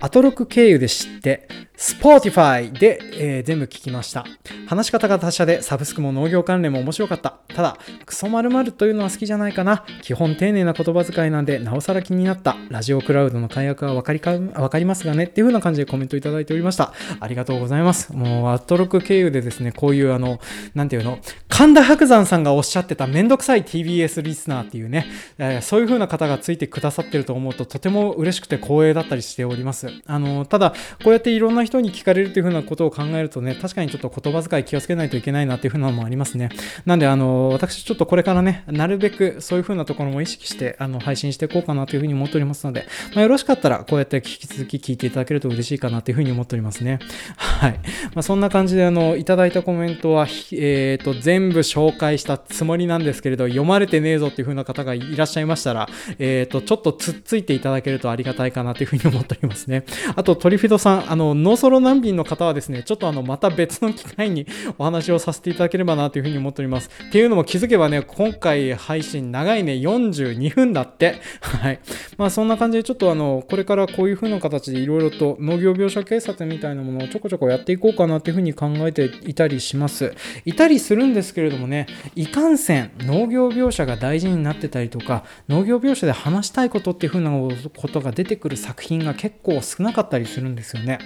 アトロク経由で知って、Spotify で、えー、全部聞きました。話し方が達者でサブスクも農業関連も面白かった。ただ、クソ〇〇というのは好きじゃないかな。基本丁寧な言葉遣いなんで、なおさら気になった。ラジオクラウドの解約は分かりか分かりますがねっていう風な感じでコメントいただいておりました。ありがとうございます。もう、アトロク経由でですね、こういうあの、なんていうの、神田伯山さんがおっしゃってためんどくさい TBS リスナーっていうね、えー、そういう風な方がついてくださってると思うと、とても嬉しくて光栄だったりしております。あの、ただ、こうやっていろんな人に聞かれるというふうなことを考えるとね、確かにちょっと言葉遣い気をつけないといけないなっていうふうなのもありますね。なんで、あの、私ちょっとこれからね、なるべくそういうふうなところも意識して、あの、配信していこうかなというふうに思っておりますので、まあ、よろしかったら、こうやって引き続き聞いていただけると嬉しいかなというふうに思っておりますね。[LAUGHS] はい。まあ、そんな感じで、あの、いただいたコメントは、えっ、ー、と、全全部紹介したつもりなんですけれど、読まれてねえぞっていう風な方がいらっしゃいましたら、ええっ、ー、と、ちょっとつっついていただけるとありがたいかなという風に思っておりますね。あと、トリフィドさん、あの、ノーソロ難民の方はですね、ちょっとあの、また別の機会にお話をさせていただければなという風に思っております。っていうのも気づけばね、今回配信長いね、42分だって。はい。まあ、そんな感じでちょっとあの、これからこういう風な形でいろいろと農業描写警察みたいなものをちょこちょこやっていこうかなという風に考えていたりします。いたりするんですけれどもね、いかんせん農業描写が大事になってたりとか、農業描写で話したいことっていう風なことが出てくる作品が結構少なかったりするんですよね。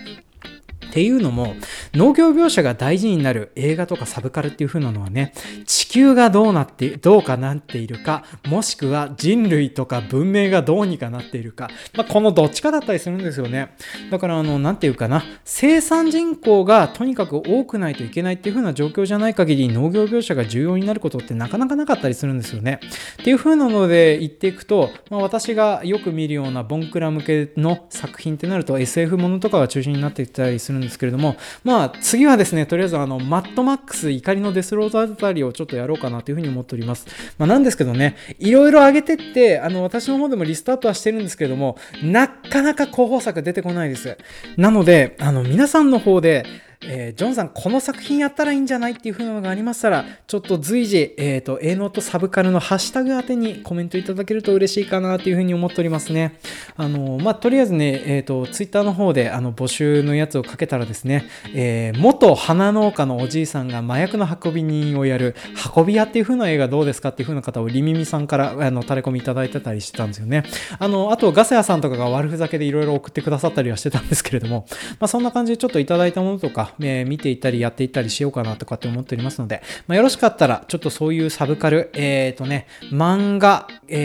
っていうのも、農業描写が大事になる映画とかサブカルっていう風なのはね、地球がどうなって、どうかなっているか、もしくは人類とか文明がどうにかなっているか、まあ、このどっちかだったりするんですよね。だから、あの、なんていうかな、生産人口がとにかく多くないといけないっていう風な状況じゃない限り、農業描写が重要になることってなかなかなかったりするんですよね。っていう風なので言っていくと、まあ、私がよく見るようなボンクラ向けの作品ってなると SF ものとかが中心になっていったりするんですけれども、まあ、次はですね、とりあえずあの、マッドマックス怒りのデスロードあたりをちょっとやろうかなというふうに思っております。まあ、なんですけどね、いろいろ上げてって、あの、私の方でもリストアップはしてるんですけれども、なかなか候補作出てこないです。なので、あの、皆さんの方で、えー、ジョンさん、この作品やったらいいんじゃないっていう風なのがありましたら、ちょっと随時、えっ、ー、と、A ノートサブカルのハッシュタグ宛てにコメントいただけると嬉しいかなという風に思っておりますね。あの、まあ、とりあえずね、えっ、ー、と、ツイッターの方で、あの、募集のやつをかけたらですね、えー、元花農家のおじいさんが麻薬の運び人をやる、運び屋っていう風な映画どうですかっていう風な方をリミミさんから、あの、垂れ込みいただいてたりしてたんですよね。あの、あと、ガセヤさんとかが悪ふざけでいろいろ送ってくださったりはしてたんですけれども、まあ、そんな感じでちょっといただいたものとか、えー、見ていたりやっていったりしようかなとかって思っておりますので、まあ、よろしかったらちょっとそういうサブカル、えっ、ー、とね、漫画、えー、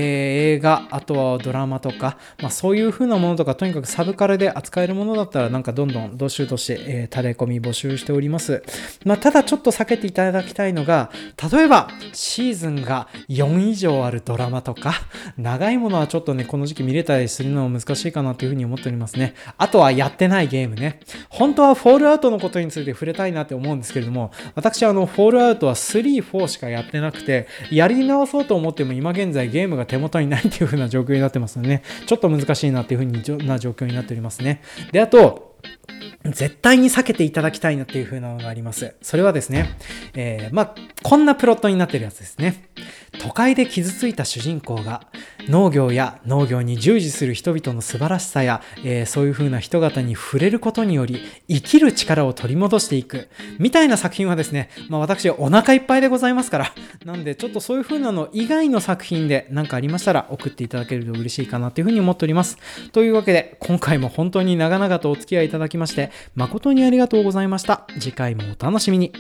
映画、あとはドラマとか、まあ、そういう風なものとか、とにかくサブカルで扱えるものだったらなんかどんどんどしどし、えー、垂れ込み募集しております。まあ、ただちょっと避けていただきたいのが、例えばシーズンが4以上あるドラマとか、長いものはちょっとね、この時期見れたりするのも難しいかなというふうに思っておりますね。あとはやってないゲームね。本当はフォールアウトのことについて触れたいなって思うんですけれども、私はあの、フォールアウトは3、4しかやってなくて、やり直そうと思っても今現在ゲームが手元にないっていう風な状況になってますのでね、ちょっと難しいなっていう風な状況になっておりますね。で、あと、絶対に避けていただきたいなっていう風なのがあります。それはですね、えー、まあ、こんなプロットになってるやつですね。都会で傷ついた主人公が農業や農業に従事する人々の素晴らしさや、えー、そういう風な人々に触れることにより生きる力を取り戻していくみたいな作品はですね、まあ、私お腹いっぱいでございますからなんでちょっとそういう風なの以外の作品で何かありましたら送っていただけると嬉しいかなという風に思っておりますというわけで今回も本当に長々とお付き合いいただきまして誠にありがとうございました。次回もお楽しみに。